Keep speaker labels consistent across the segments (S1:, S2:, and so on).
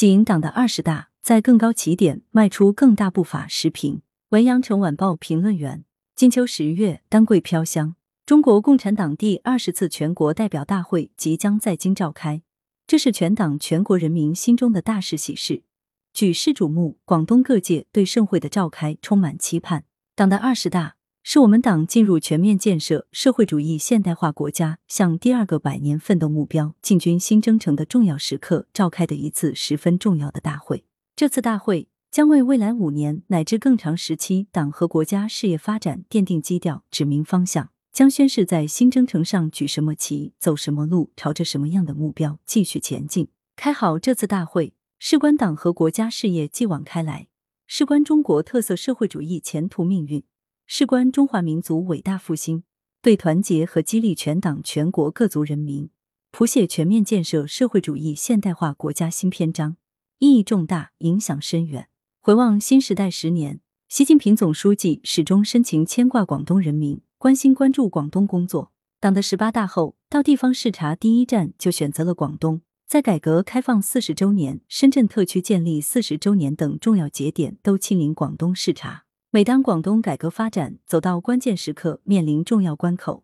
S1: 仅党的二十大，在更高起点迈出更大步伐。时评：文阳城晚报评论员。金秋十月，丹桂飘香，中国共产党第二十次全国代表大会即将在京召开，这是全党全国人民心中的大事喜事，举世瞩目。广东各界对盛会的召开充满期盼。党的二十大。是我们党进入全面建设社会主义现代化国家、向第二个百年奋斗目标进军新征程的重要时刻召开的一次十分重要的大会。这次大会将为未来五年乃至更长时期党和国家事业发展奠定基调、指明方向，将宣示在新征程上举什么旗、走什么路、朝着什么样的目标继续前进。开好这次大会，事关党和国家事业继往开来，事关中国特色社会主义前途命运。事关中华民族伟大复兴，对团结和激励全党全国各族人民，谱写全面建设社会主义现代化国家新篇章，意义重大，影响深远。回望新时代十年，习近平总书记始终深情牵挂广东人民，关心关注广东工作。党的十八大后，到地方视察第一站就选择了广东，在改革开放四十周年、深圳特区建立四十周年等重要节点，都亲临广东视察。每当广东改革发展走到关键时刻，面临重要关口，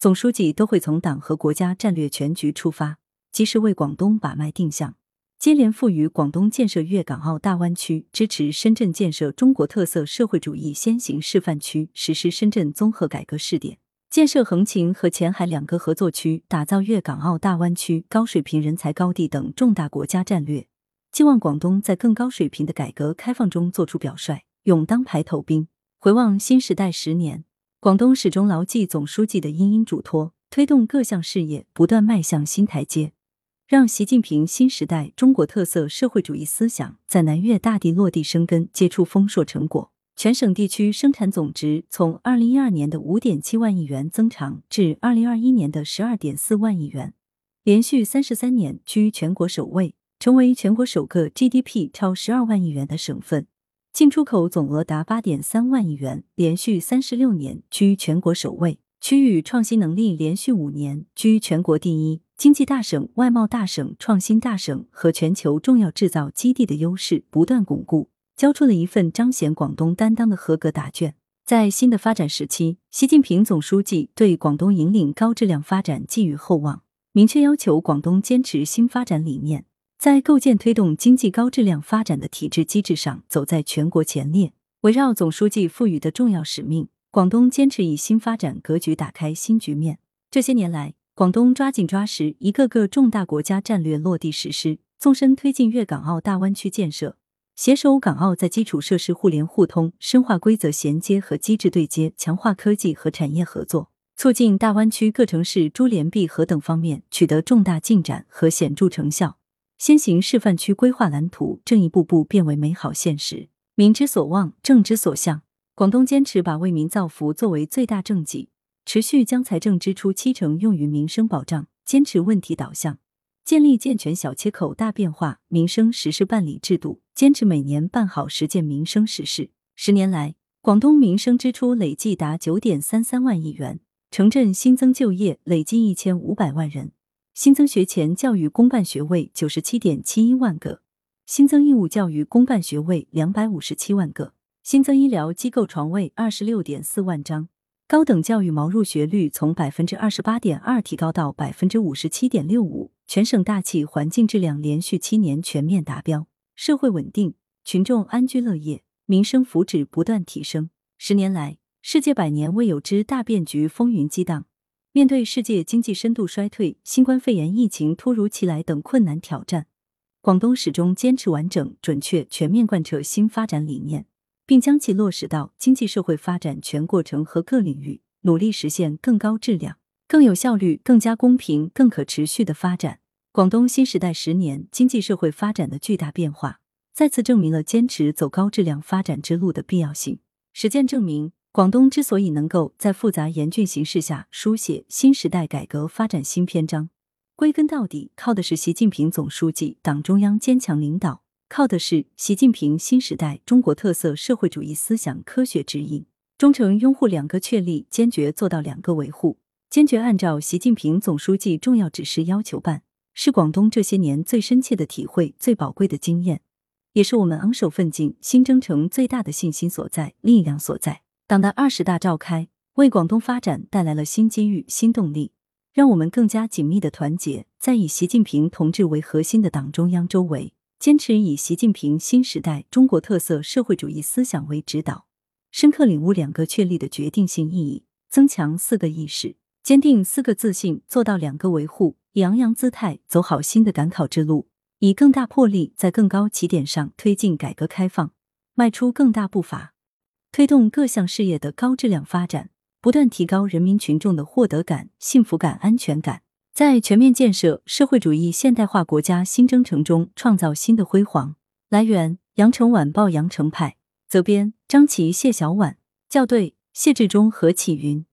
S1: 总书记都会从党和国家战略全局出发，及时为广东把脉定向，接连赋予广东建设粤港澳大湾区、支持深圳建设中国特色社会主义先行示范区、实施深圳综合改革试点、建设横琴和前海两个合作区、打造粤港澳大湾区高水平人才高地等重大国家战略，寄望广东在更高水平的改革开放中做出表率。勇当排头兵。回望新时代十年，广东始终牢记总书记的殷殷嘱托，推动各项事业不断迈向新台阶，让习近平新时代中国特色社会主义思想在南粤大地落地生根，结出丰硕成果。全省地区生产总值从二零一二年的五点七万亿元增长至二零二一年的十二点四万亿元，连续三十三年居全国首位，成为全国首个 GDP 超十二万亿元的省份。进出口总额达八点三万亿元，连续三十六年居全国首位；区域创新能力连续五年居全国第一，经济大省、外贸大省、创新大省和全球重要制造基地的优势不断巩固，交出了一份彰显广东担当的合格答卷。在新的发展时期，习近平总书记对广东引领高质量发展寄予厚望，明确要求广东坚持新发展理念。在构建推动经济高质量发展的体制机制上，走在全国前列。围绕总书记赋予的重要使命，广东坚持以新发展格局打开新局面。这些年来，广东抓紧抓实一个个重大国家战略落地实施，纵深推进粤港澳大湾区建设，携手港澳在基础设施互联互通、深化规则衔接和机制对接，强化科技和产业合作，促进大湾区各城市珠联璧合等方面取得重大进展和显著成效。先行示范区规划蓝图正一步步变为美好现实。民之所望，政之所向。广东坚持把为民造福作为最大政绩，持续将财政支出七成用于民生保障，坚持问题导向，建立健全小切口大变化民生实事办理制度，坚持每年办好十件民生实事。十年来，广东民生支出累计达九点三三万亿元，城镇新增就业累计一千五百万人。新增学前教育公办学位九十七点七一万个，新增义务教育公办学位两百五十七万个，新增医疗机构床位二十六点四万张，高等教育毛入学率从百分之二十八点二提高到百分之五十七点六五，全省大气环境质量连续七年全面达标，社会稳定，群众安居乐业，民生福祉不断提升。十年来，世界百年未有之大变局风云激荡。面对世界经济深度衰退、新冠肺炎疫情突如其来等困难挑战，广东始终坚持完整、准确、全面贯彻新发展理念，并将其落实到经济社会发展全过程和各领域，努力实现更高质量、更有效率、更加公平、更可持续的发展。广东新时代十年经济社会发展的巨大变化，再次证明了坚持走高质量发展之路的必要性。实践证明。广东之所以能够在复杂严峻形势下书写新时代改革发展新篇章，归根到底靠的是习近平总书记、党中央坚强领导，靠的是习近平新时代中国特色社会主义思想科学指引，忠诚拥护两个确立，坚决做到两个维护，坚决按照习近平总书记重要指示要求办，是广东这些年最深切的体会、最宝贵的经验，也是我们昂首奋进新征程最大的信心所在、力量所在。党的二十大召开，为广东发展带来了新机遇、新动力，让我们更加紧密的团结在以习近平同志为核心的党中央周围，坚持以习近平新时代中国特色社会主义思想为指导，深刻领悟两个确立的决定性意义，增强四个意识，坚定四个自信，做到两个维护，以昂扬姿态走好新的赶考之路，以更大魄力在更高起点上推进改革开放，迈出更大步伐。推动各项事业的高质量发展，不断提高人民群众的获得感、幸福感、安全感，在全面建设社会主义现代化国家新征程中创造新的辉煌。来源：羊城晚报羊城派，责编：张琪、谢小婉，校对：谢志忠、何启云。